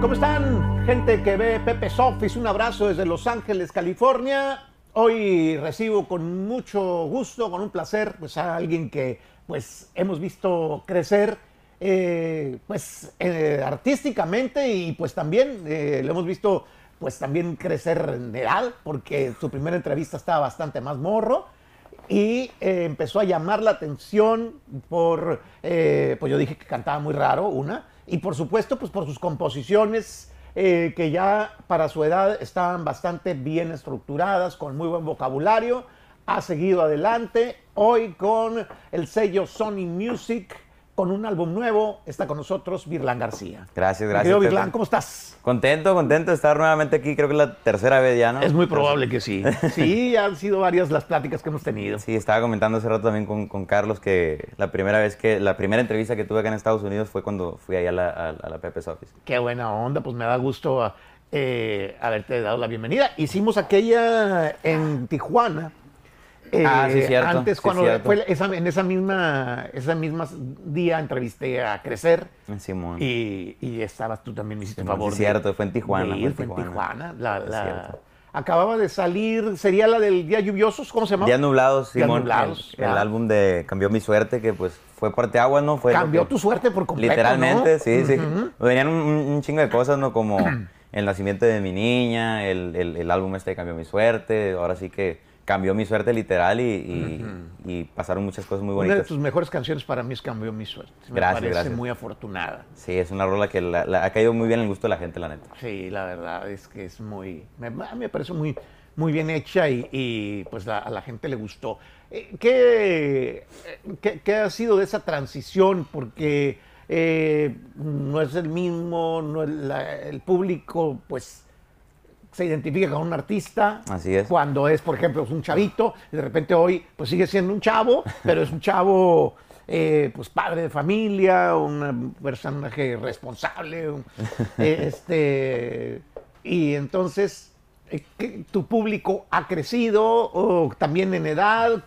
¿Cómo están? Gente que ve Pepe Office, un abrazo desde Los Ángeles, California. Hoy recibo con mucho gusto, con un placer, pues a alguien que pues hemos visto crecer eh, pues eh, artísticamente y pues también eh, lo hemos visto pues también crecer en edad porque su primera entrevista estaba bastante más morro y empezó a llamar la atención por, pues yo dije que cantaba muy raro, una, y por supuesto pues por sus composiciones que ya para su edad estaban bastante bien estructuradas, con muy buen vocabulario, ha seguido adelante, hoy con el sello Sony Music, con un álbum nuevo. Está con nosotros Virlán García. Gracias, gracias. Virlán, ¿cómo estás? Contento, contento de estar nuevamente aquí. Creo que es la tercera vez ya, ¿no? Es muy probable que sí. Sí, han sido varias las pláticas que hemos tenido. Sí, estaba comentando hace rato también con, Carlos que la primera vez que, la primera entrevista que tuve acá en Estados Unidos fue cuando fui ahí a la, a, la Pepe's Office. Qué buena onda, pues me da gusto eh, haberte dado la bienvenida. Hicimos aquella en Tijuana ah, sí, eh, cierto. Antes, cuando fue en esa misma, esa misma día entrevisté a Crecer. Simón. Y, y estabas tú también, me hiciste favor. Sí, cierto, fue en Tijuana. fue, en Tijuana. La, acababa de salir, sería la del Día Lluviosos, ¿cómo se llama? Día Nublados, Simón. Nublados, el, álbum de Cambió mi suerte, que pues fue parte agua, ¿no? Fue Cambió tu suerte por completo, Literalmente, sí, sí. Venían un, chingo de cosas, ¿no? Como el nacimiento de mi niña, el, el, el álbum este de Cambió mi suerte, ahora sí que cambió mi suerte literal y, pasaron muchas cosas muy bonitas. Una de tus mejores canciones para mí es Cambió mi suerte. Me gracias, parece muy afortunada. Sí, es una rola que ha caído muy bien en el gusto de la gente, la neta. Sí, la verdad es que es muy, me, me parece muy, muy bien hecha y, pues a la gente le gustó. Eh, ¿Qué, qué, ha sido de esa transición? Porque eh, no es el mismo, no el público pues se identifica con un artista. Así es. Cuando es, por ejemplo, un chavito, y de repente hoy pues sigue siendo un chavo, pero es un chavo eh, pues padre de familia, un personaje responsable, este, y entonces eh, tu público ha crecido o también en edad.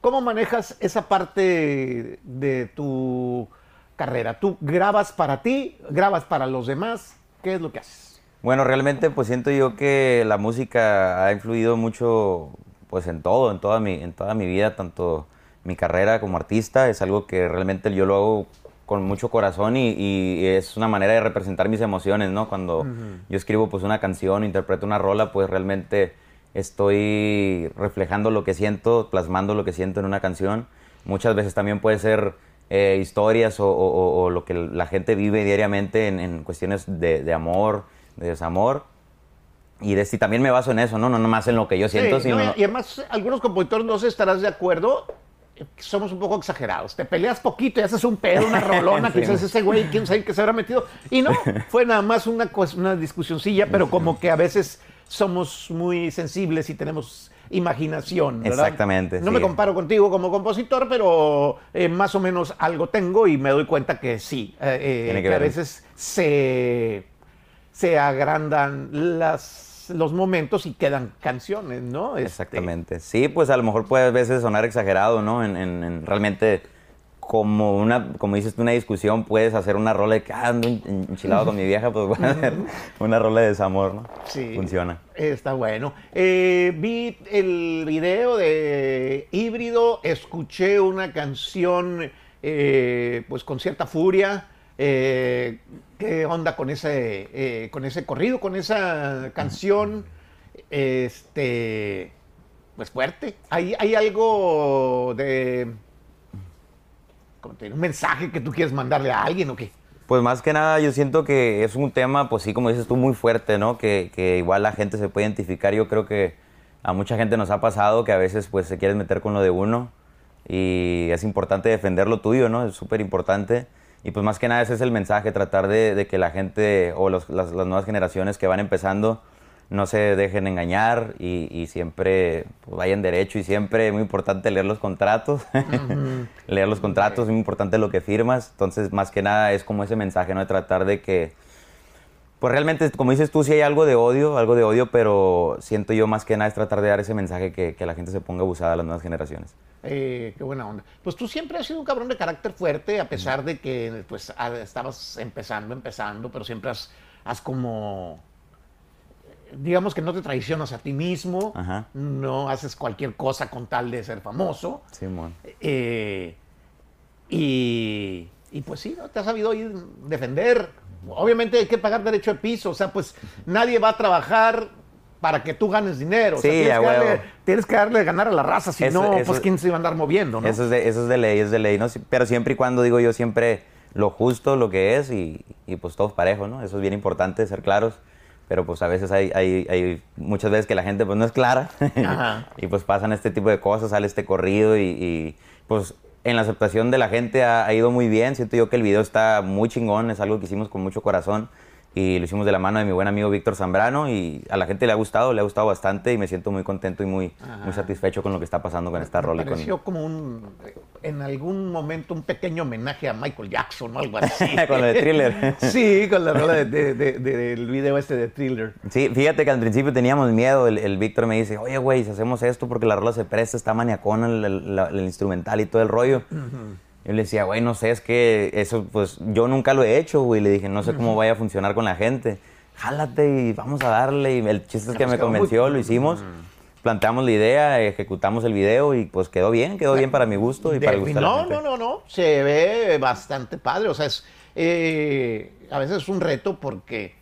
¿Cómo manejas esa parte de tu carrera? ¿Tú grabas para ti? ¿Grabas para los demás? ¿Qué es lo que haces? Bueno, realmente pues siento yo que la música ha influido mucho pues en todo, en toda mi, en toda mi vida, tanto mi carrera como artista, es algo que realmente yo lo hago con mucho corazón y, es una manera de representar mis emociones, ¿no? Cuando yo escribo pues una canción, interpreto una rola, pues realmente estoy reflejando lo que siento, plasmando lo que siento en una canción. Muchas veces también puede ser eh, historias o, lo que la gente vive diariamente en, cuestiones de amor, de desamor. Y, de, si también me baso en eso, ¿no? No nomás en lo que yo siento, sino... y además, algunos compositores no se estarás de acuerdo, somos un poco exagerados. Te peleas poquito y haces un pedo, una rolona, que dices, ese güey, quién sabe qué se habrá metido. Y no, fue nada más una, una discusioncilla, pero como que a veces somos muy sensibles y tenemos imaginación. ¿verdad? Exactamente. No me comparo contigo como compositor, pero eh, más o menos algo tengo y me doy cuenta que sí, eh, eh, que a veces se se agrandan las, los momentos y quedan canciones, ¿no? Este, Exactamente. Sí, pues a lo mejor puede a veces sonar exagerado, ¿no? En, realmente como una, como dices tú, una discusión, puedes hacer una rola de que ah, ando enchilado con mi vieja, pues voy a hacer una rola de desamor, ¿no? Sí. Funciona. Está bueno. Eh, vi el video de Híbrido, escuché una canción, eh, pues con cierta furia. Eh, ¿Qué onda con ese, eh, con ese corrido, con esa canción? Este, pues fuerte. ¿Hay, hay algo de... un mensaje que tú quieres mandarle a alguien o qué? Pues más que nada yo siento que es un tema, pues sí, como dices tú, muy fuerte, ¿no? Que, que igual la gente se puede identificar. Yo creo que a mucha gente nos ha pasado que a veces pues se quieren meter con lo de uno y es importante defender lo tuyo, ¿no? Es súper importante. Y pues más que nada ese es el mensaje, tratar de, que la gente o las, nuevas generaciones que van empezando no se dejen engañar y, siempre pues, vayan derecho. Y siempre es muy importante leer los contratos, leer los contratos, es muy importante lo que firmas, entonces más que nada es como ese mensaje, ¿no? De tratar de que, pues realmente, como dices tú, sí hay algo de odio, algo de odio, pero siento yo más que nada es tratar de dar ese mensaje que, que la gente se ponga abusada a las nuevas generaciones. Eh, qué buena onda. Pues tú siempre has sido un cabrón de carácter fuerte, a pesar de que pues estabas empezando, empezando, pero siempre has haz como digamos que no te traicionas a ti mismo, Ajá. no haces cualquier cosa con tal de ser famoso. Simón. Eh, y, y pues sí, ¿no? te has sabido ir defender. Obviamente hay que pagar derecho de piso, o sea, pues nadie va a trabajar para que tú ganes dinero. O sea, tienes, que darle, tienes que darle ganar a la raza, si Eso- no, eso- pues quién se iba a andar moviendo, ¿no? Eso, es de, eso es de ley, es de ley, ¿no? Pero siempre y cuando digo yo siempre lo justo, lo que es y, y pues todos parejos, ¿no? Eso es bien importante, ser claros. Pero pues a veces hay, hay, hay muchas veces que la gente pues no es clara y pues pasan este tipo de cosas, sale este corrido y, y, pues en la aceptación de la gente ha, ido muy bien. Siento yo que el video está muy chingón, es algo que hicimos con mucho corazón y lo hicimos de la mano de mi buen amigo Víctor Zambrano y a la gente le ha gustado, le ha gustado bastante y me siento muy contento y muy, muy satisfecho con lo que está pasando con esta rola. y con- pareció como un, en algún momento, un pequeño homenaje a Michael Jackson o algo así. Con lo de Thriller. sí, con la rola de- de- de- de- del video este de Thriller. Sí, fíjate que al principio teníamos miedo. El, el Víctor me dice, oye, güey, si hacemos esto porque la rola se presta, está maniacona el, el- el instrumental y todo el rollo. Yo le decía, güey, no sé, es que eso, pues yo nunca lo he hecho, güey. Le dije, no sé cómo vaya a funcionar con la gente. Jálate y vamos a darle. Y el chiste es que me muy- convenció, lo hicimos. Planteamos la idea, ejecutamos el video y pues quedó bien, quedó bien para mi gusto y para el gusto de la no, gente. no, no, no. Se ve bastante padre. O sea, es, eh, a veces es un reto porque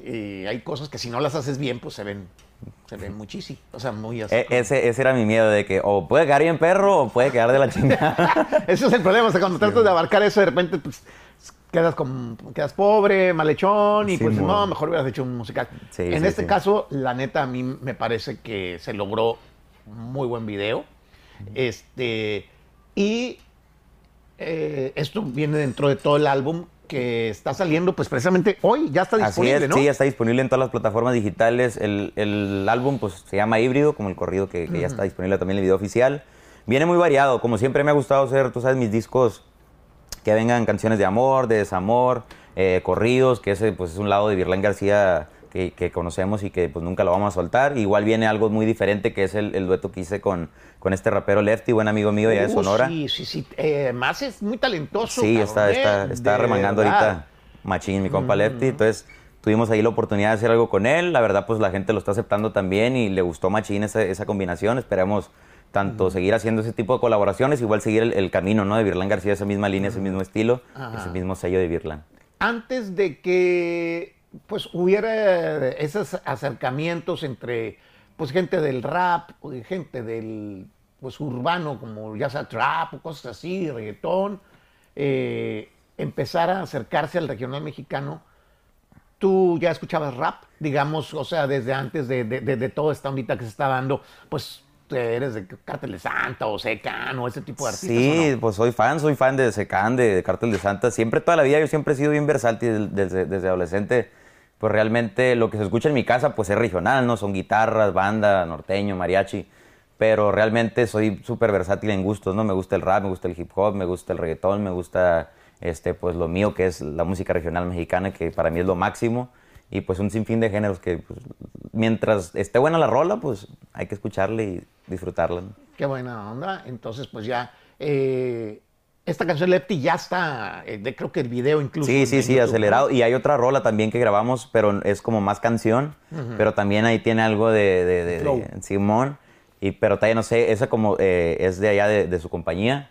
eh, hay cosas que si no las haces bien, pues se ven, se ven muchísimo. O sea, muy así. E- ese, ese era mi miedo de que o puede quedar bien perro o puede quedar de la chingada. Ese es el problema. O sea, cuando tratas de abarcar eso, de repente, pues quedas, con, quedas pobre, malhechón, y Sí, pues no, mejor hubieras hecho un musical. Sí, en sí, este caso, la neta, a mí me parece que se logró muy buen video. Este, y eh, esto viene dentro de todo el álbum que está saliendo, pues precisamente hoy ya está Así disponible, es, ¿no? sí, ya está disponible en todas las plataformas digitales. El, el álbum pues se llama Híbrido, como el corrido que, que ya está disponible también en el video oficial. Viene muy variado, como siempre me ha gustado hacer, tú sabes, mis discos que vengan canciones de amor, de desamor, eh, corridos, que ese pues es un lado de Virlán García que, que conocemos y que pues nunca lo vamos a soltar. Igual viene algo muy diferente que es el, el dueto que hice con, con este rapero Lefty, buen amigo mío ya de Uh, Sonora. Sí, sí, sí. Eh, más es muy talentoso. Sí, cabrón, está, está, ¿eh? está De remangando verdad. Mm. ahorita machín, mi compa Lefty. Entonces tuvimos ahí la oportunidad de hacer algo con él. La verdad, pues la gente lo está aceptando también y le gustó machín esa, esa combinación. Esperamos Mm. tanto seguir haciendo ese tipo de colaboraciones, igual seguir el, el camino ¿no? de Virlán García, esa misma línea, ese mismo estilo, Ajá. ese mismo sello de Virlán. antes de que pues hubiera esos acercamientos entre pues gente del rap, gente del pues urbano, como ya sea trap o cosas así, reggaetón, eh, empezar a acercarse al regional mexicano, tú ya escuchabas rap, digamos, o sea, desde antes de, de, de- de toda esta ondita que se está dando, pues eres de Cártel de Santa o Secan o ese tipo de artistas. Sí, pues soy fan, soy fan de Secán, de, de Cártel de Santa. Siempre, toda la vida, yo siempre he sido bien versátil desde, desde adolescente. Pues realmente lo que se escucha en mi casa, pues es regional, ¿no? Son guitarras, banda, norteño, mariachi. Pero realmente soy súper versátil en gustos, ¿no? Me gusta el rap, me gusta el hip hop, me gusta el reggaetón, me gusta, este, pues lo mío que es la música regional mexicana, que para mí es lo máximo. Y pues un sinfín de géneros que, pues, mientras esté buena la rola, pues hay que escucharla y disfrutarla. ¿no? Qué buena onda. Entonces, pues ya. eh, esta canción Lepti ya está. eh, creo que el video incluso. Sí, sí, sí, YouTube, acelerado. Y hay otra rola también que grabamos, pero es como más canción. Pero también ahí tiene algo de, de- de- Flow. de Simón. Y, pero todavía no sé, esa como eh, es de allá de, de su compañía.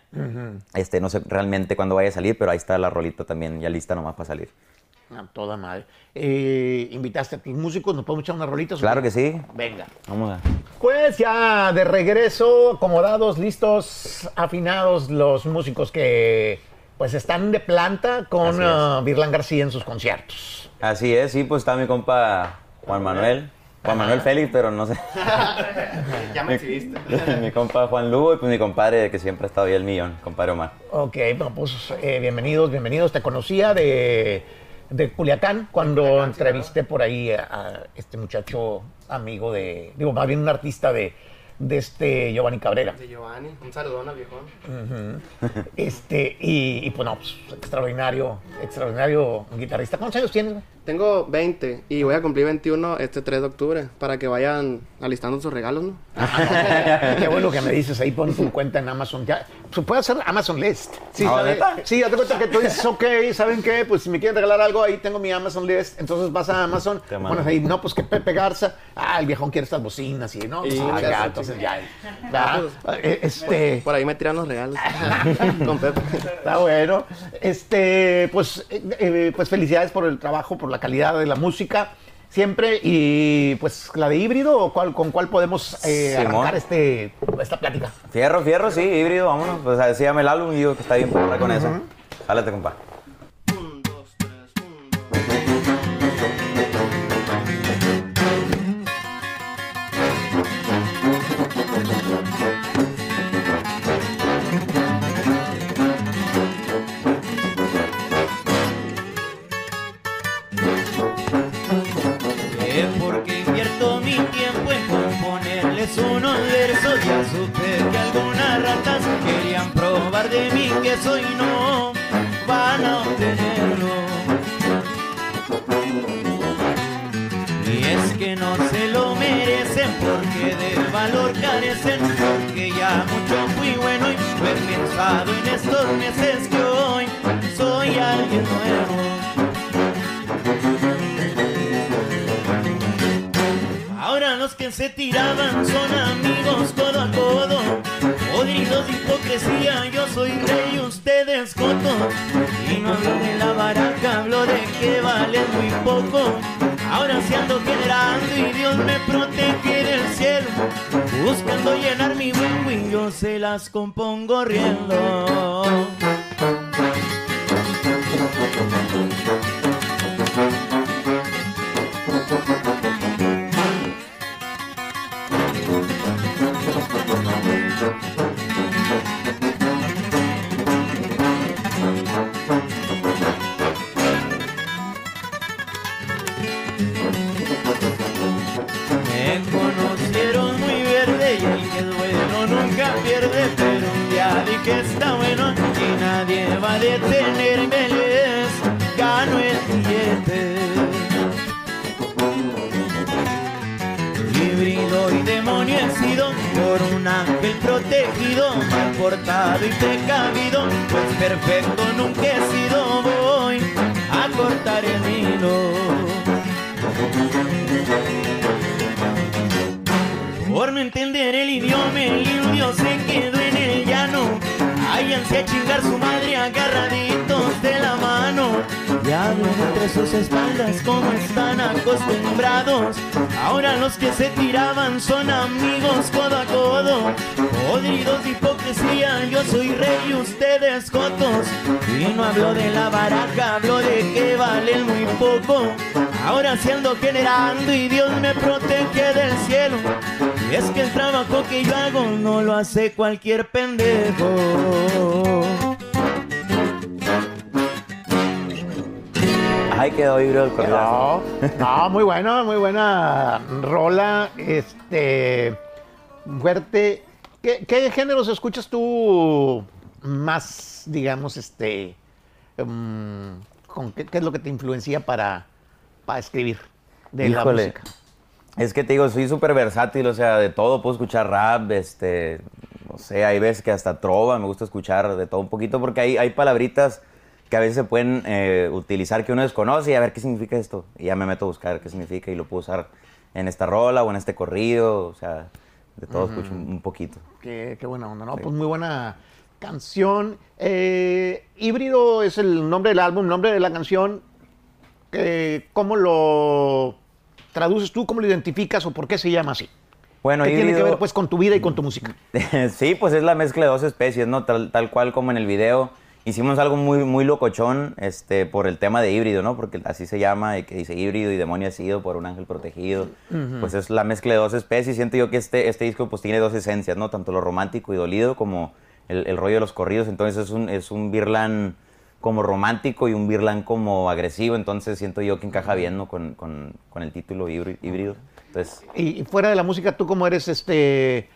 este, no sé realmente cuándo vaya a salir, pero ahí está la rolita también, ya lista nomás para salir. Ah, toda madre. Eh, invitaste a tus músicos, ¿nos podemos echar unas rolitas? Claro que sí. Venga. Vamos a. Pues ya de regreso, acomodados, listos, afinados los músicos que pues están de planta con Virlán García en sus conciertos. Así es, sí, pues está mi compa Juan Manuel. Juan Manuel Félix, pero no sé. Ya me exhibiste. mi compa Juan Lugo y pues mi compadre que siempre ha estado ahí el millón, compadre Omar. Ok, bueno, pues eh, bienvenidos, bienvenidos. Te conocía de, de Culiacán cuando Culiacán, sí, entrevisté por ahí a, a este muchacho amigo de, digo, más bien un artista de, de este Giovanni Cabrera. De Giovanni. Un saludón al viejón. Este, y, y, pues no, pues, extraordinario, extraordinario guitarrista. ¿Cuántos años tienes? güey? Tengo 20 y voy a cumplir 21 este 3 de octubre para que vayan alistando sus regalos, ¿no? Qué bueno que me dices, ahí pon tu cuenta en Amazon. Ya, se puede hacer Amazon List. Sí, Ah, sí, hazte cuenta que tú dices, ok, ¿saben qué? Pues si me quieren regalar algo, ahí tengo mi Amazon List. Entonces vas a Amazon, Te pones ahí, no, pues que Pepe Garza, ah, el viejón quiere estas bocinas y no, pues, Y ah, ya, entonces ya. ¿verdad? Eh, Este. Por ahí me tiran los regalos con Pepe. Está bueno. Este, pues, eh, eh, pues felicidades por el trabajo, por la calidad de la música. Siempre, y pues la de híbrido, ¿o cuál, ¿con cuál podemos eh, arrancar este, esta plática? Fierro, fierro, sí, híbrido, vámonos. Pues llama el álbum y digo que está bien para con eso. Jálate, compa. Tiraban son amigos codo a codo. Podridos de hipocresía, yo soy rey, ustedes cotos. Y no hablo de la baraca, hablo de que vale muy poco. Ahora si ando generando y Dios me protege del cielo. Buscando llenar mi win win, yo se las compongo riendo. Dije está bueno y nadie va a detenerme, les gano el billete. Híbrido y demonio he sido por un ángel protegido, mal portado y precavido, pues perfecto nunca he sido, voy a cortar el hilo. Por no entender el idioma, el indio se quedó llano. Váyanse a chingar su madre agarraditos de la mano. Y hablan entre sus espaldas como están acostumbrados. Ahora los que se tiraban son amigos codo a codo. Podridos de hipocresía, yo soy rey y ustedes cotos. Y no hablo de la baraja, hablo de que valen muy poco. Ahora sí ando generando y Dios me protege del cielo. Es que el trabajo que yo hago no lo hace cualquier pendejo. Ay, quedó híbrido el corridazo. No, no, muy buena, muy buena rola. Este, fuerte. ¿Qué, qué géneros escuchas tú más, digamos, este, mm, con qué, qué es lo que te influencia para, para escribir de la música? Es que te digo, soy súper versátil, o sea, de todo. Puedo escuchar rap, este, no sé, hay veces que hasta trova, me gusta escuchar de todo un poquito, porque hay, hay palabritas que a veces se pueden eh, utilizar que uno desconoce y a ver qué significa esto. Y ya me meto a buscar qué significa y lo puedo usar en esta rola o en este corrido, o sea, de todo escucho un, un poquito. Qué, qué buena onda, ¿no? Pues muy buena canción. Eh, Híbrido es el nombre del álbum, nombre de la canción. Eh, ¿Cómo lo traduces tú? ¿Cómo lo identificas o por qué se llama así? Bueno, ¿Qué tiene que ver pues con tu vida y con tu música? sí, pues es la mezcla de dos especies, ¿no? Tal, tal cual como en el video. Hicimos algo muy, muy locochón este, por el tema de híbrido, ¿no? Porque así se llama, y que dice híbrido y demonio ha sido por un ángel protegido. Pues es la mezcla de dos especies. Siento yo que este, este disco pues tiene dos esencias, ¿no? Tanto lo romántico y dolido como el, el rollo de los corridos. Entonces es un, es un Birlan como romántico y un Birlan como agresivo. Entonces siento yo que encaja bien, ¿no? Con, con- con el título híbri- híbrido. Entonces, Y y fuera de la música, ¿tú cómo eres este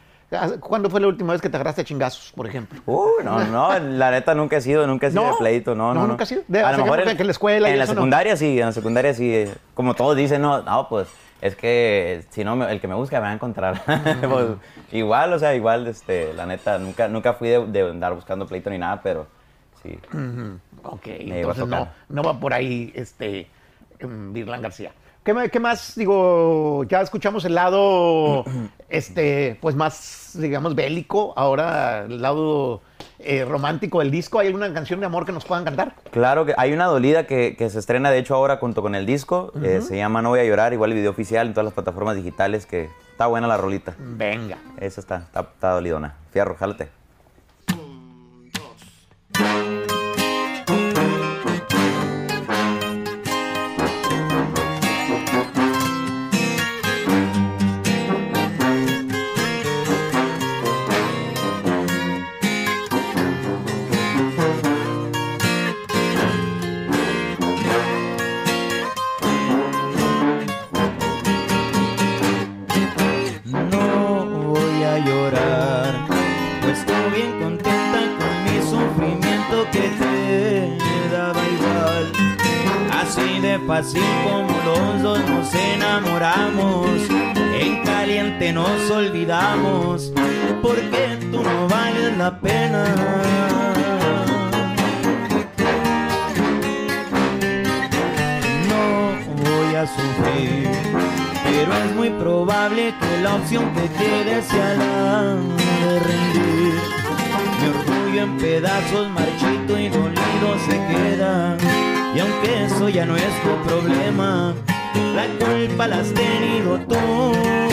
¿Cuándo fue la última vez que te agarraste a chingazos, por ejemplo? Uh, no, no, la neta nunca he sido, nunca he sido ¿No? de pleito, no, no. No, no. nunca has sido. De- a lo mejor en, que la escuela y En la eso no. secundaria sí, en la secundaria sí. Como todos dicen, no, no, pues es que si no, el que me busca me va a encontrar. Pues, igual, o sea, igual, este, la neta, nunca, nunca fui de, de andar buscando pleito ni nada, pero sí. Ok, entonces no, no va por ahí este em, Virlan García. ¿Qué, más? Digo, ya escuchamos el lado, este, pues más, digamos, bélico. Ahora el lado eh, romántico del disco. ¿Hay alguna canción de amor que nos puedan cantar? Claro que hay una dolida que, que se estrena, de hecho, ahora junto con el disco. eh, se llama No Voy a Llorar, igual el video oficial en todas las plataformas digitales, que está buena la rolita. Venga. Esa está, está, está dolidona. Fierro, jálate. Sufrir. Pero es muy probable que la opción que quede sea la de rendir. Mi orgullo en pedazos, marchito y dolido se queda. Y aunque eso ya no es tu problema, la culpa la has tenido tú.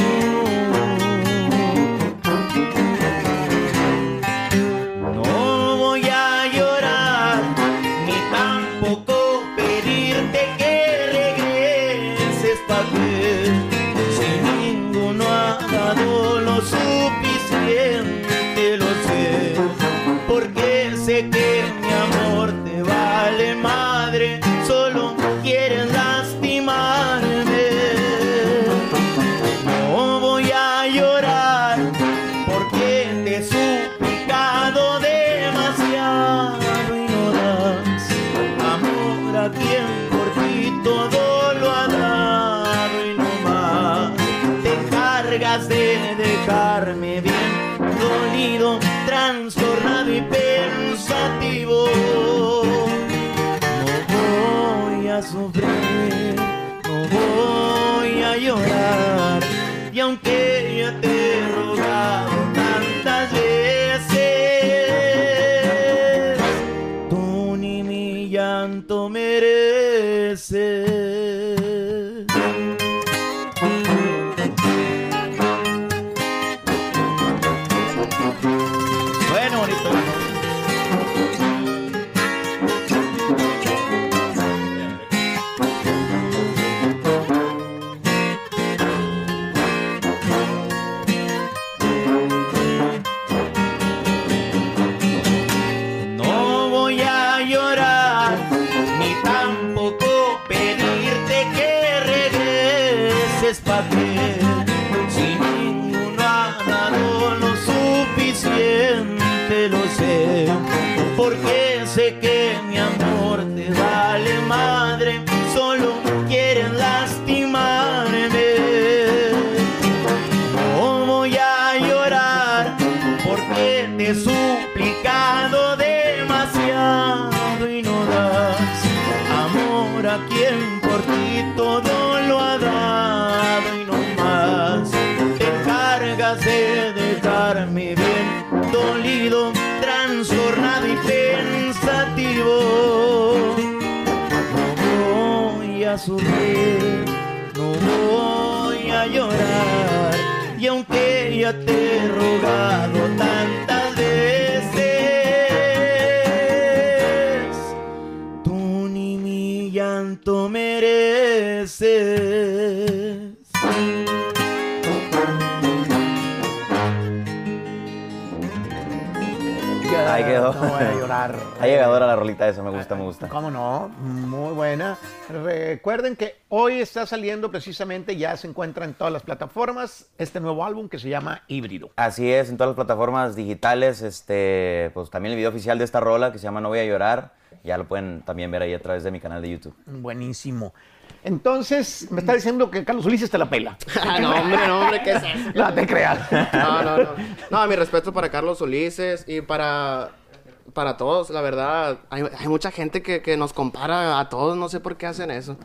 Demasiado y no das amor a quien por ti todo lo ha dado y no más te encargas de dejarme bien dolido, trastornado y pensativo. No voy a sufrir, no voy a llorar. Y aunque ya te he rogado tantas mereces. Ahí quedó. No voy a llorar. Ha llegadora la rolita esa, me gusta, me gusta. ¿Cómo no? Muy buena. Recuerden que hoy está saliendo precisamente, ya se encuentra en todas las plataformas, este nuevo álbum que se llama Híbrido. Así es, en todas las plataformas digitales, este, pues también el video oficial de esta rola que se llama No voy a llorar, ya lo pueden también ver ahí a través de mi canal de YouTube. Buenísimo. Entonces, me está diciendo que Carlos Ulises te la pela. Ah, no, hombre, no, hombre, ¿qué es eso? No te creas. No, no, no. No, mi respeto para Carlos Ulises y para, para todos, la verdad. Hay, hay mucha gente que, que nos compara a todos, no sé por qué hacen eso.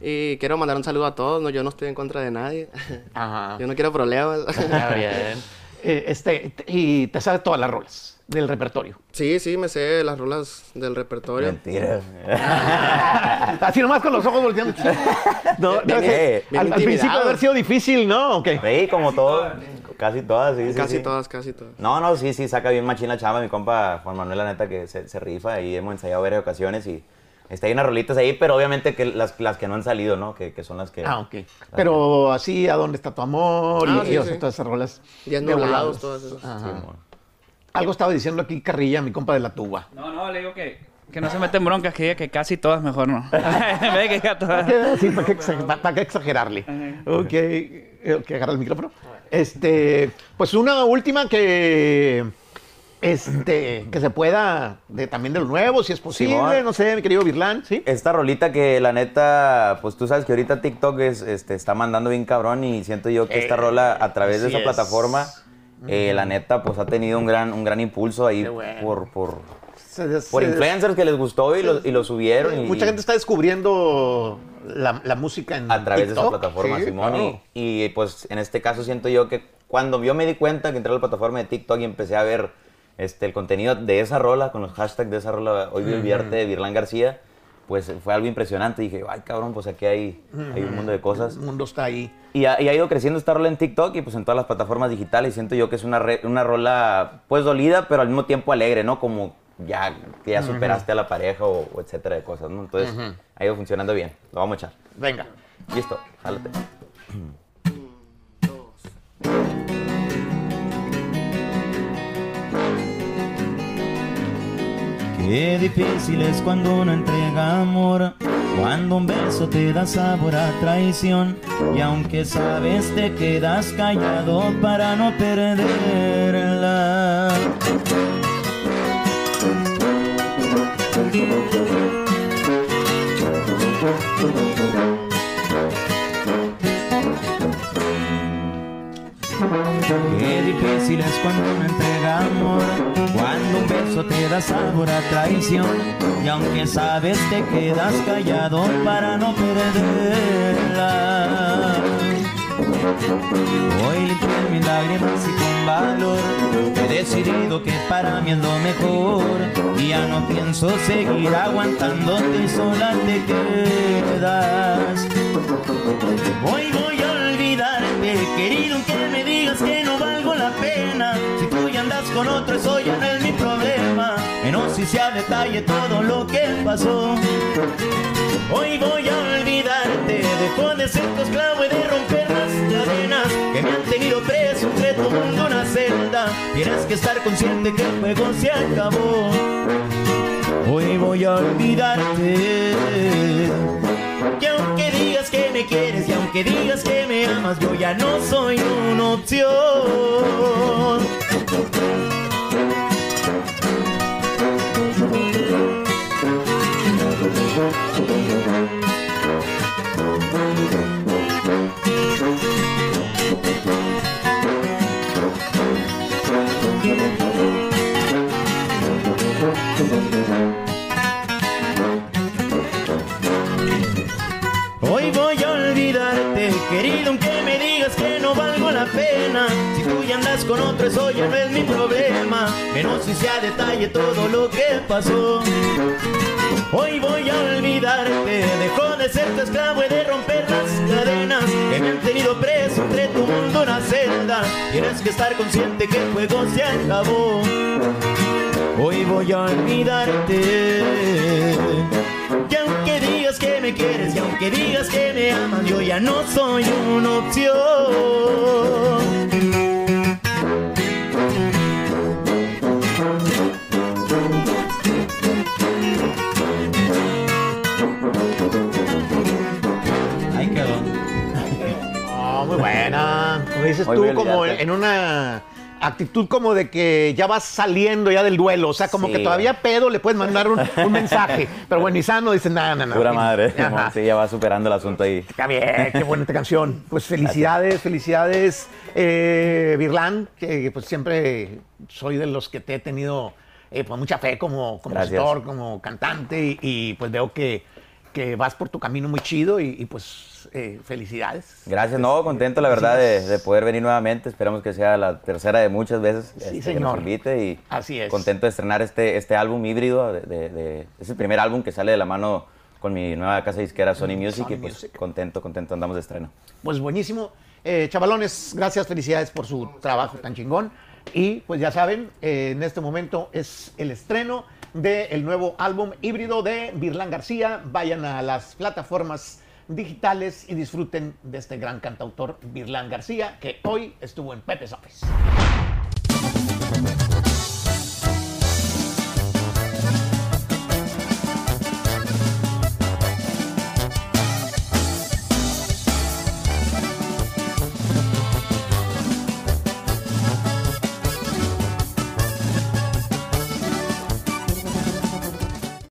Y quiero mandar un saludo a todos, no, yo no estoy en contra de nadie. Ajá. Yo no quiero problemas. Está bien. Eh, este, y te sabes todas las rolas del repertorio. Sí, sí, me sé las rolas del repertorio. Mentira. Así nomás con los ojos volteando. No, ser- bien al, al principio debe haber sido difícil, ¿no? ¿O qué? Sí, como todo, casi todas, sí, Casi sí. todas, casi todas. No, no, sí, sí, saca bien machín la chamba, mi compa Juan Manuel, la neta, que se, se rifa y hemos ensayado varias ocasiones y está hay unas rolitas ahí, pero obviamente que las, las que no han salido, ¿no? Que, que son las que... Ah, ok. Pero así, ¿a dónde está tu amor? Ah, y, sí, y, o sea, sí. todas esas rolas. De volados. todas esas. Ajá. Sí. Algo estaba diciendo aquí Carrilla, mi compa de la tuba. No, no, le digo que, que no se meten broncas, que diga que casi todas mejor no. en vez de que diga todas. Sí, ¿para qué, para exagerarle? Ok, eh, que agarra el micrófono. Este, pues una última que, este, que se pueda, de, también de lo nuevo, si es posible, Simón. no sé, mi querido Virlán, ¿sí? Esta rolita que la neta, pues tú sabes que ahorita TikTok es, este, está mandando bien cabrón y siento yo que esta Eh, rola a través de esa es. plataforma, eh, la neta, pues ha tenido un gran, un gran impulso ahí bueno. por, por, Se des- por se des- influencers que les gustó y lo, y lo subieron. y- Mucha gente está descubriendo la, la música en a través de esa TikTok. plataforma, Sí, Simón. claro. Y, y, pues en este caso siento yo que cuando yo me di cuenta que entré a la plataforma de TikTok y empecé a ver este, el contenido de esa rola, con los hashtags de esa rola, hoy viviarte de Virlán García, pues fue algo impresionante. Dije, ay cabrón, pues aquí hay, hay un mundo de cosas. El mundo está ahí. Y ha, y ha ido creciendo esta rola en TikTok y pues en todas las plataformas digitales. Siento yo que es una, re- una rola pues dolida, pero al mismo tiempo alegre, ¿no? Como ya que ya superaste a la pareja o, o etcétera de cosas, ¿no? Entonces ha ido funcionando bien. Lo vamos a echar. Venga. Listo, jálate. Qué difícil es cuando uno entrega amor, cuando un beso te da sabor a traición y aunque sabes te quedas callado para no perderla. Difícil es cuando uno entrega amor, cuando un beso te da sabor a traición y aunque sabes te quedas callado para no perderla. Hoy limpié mis lágrimas y con valor he decidido que para mí es lo mejor y ya no pienso seguir aguantándote y sola te quedas. Hoy voy querido, que me digas que no valgo la pena. Si tú ya andas con otro, eso ya no es mi problema. Menos si sea a detalle todo lo que pasó. Hoy voy a olvidarte, dejo de ser tu esclavo y de romper las cadenas que me han tenido preso entre tu mundo una celda. Tienes que estar consciente que el juego se acabó. Hoy voy a olvidarte. Aunque me quieres y aunque digas que me amas, yo ya no soy una opción. Problema. Menos si sea detalle todo lo que pasó. Hoy voy a olvidarte, dejo de ser tu esclavo y de romper las cadenas que me han tenido preso entre tu mundo una celda. Tienes que estar consciente que el juego se acabó. Hoy voy a olvidarte. Y aunque digas que me quieres y aunque digas que me amas, yo ya no soy una opción. Hoy tú como en una actitud como de que ya vas saliendo ya del duelo, o sea, como Sí, que todavía pedo le puedes mandar un, un mensaje, pero bueno, y sano dice, nada, nada, Pura madre. Ajá. Sí, ya va superando el asunto ahí. Está bien, qué bonita canción. Pues felicidades, felicidades, eh, Virlán, que pues siempre soy de los que te he tenido eh, pues, mucha fe como compositor, como cantante, y, y, pues veo que, que vas por tu camino muy chido y, y, pues eh, felicidades. Gracias, no, contento la verdad de, de poder venir nuevamente. Esperamos que sea la tercera de muchas veces Sí, este, que nos invite y Así es. contento de estrenar este, este álbum híbrido. De, de- de- es el primer álbum que sale de la mano con mi nueva casa disquera Sony Music Sony y pues Music. contento, contento andamos de estreno. Pues buenísimo. Eh, chavalones, gracias, felicidades por su trabajo tan chingón. Y pues ya saben, eh, en este momento es el estreno del nuevo álbum híbrido de Virlán García. Vayan a las plataformas digitales y disfruten de este gran cantautor Virlán García, que hoy estuvo en Pepe's Office.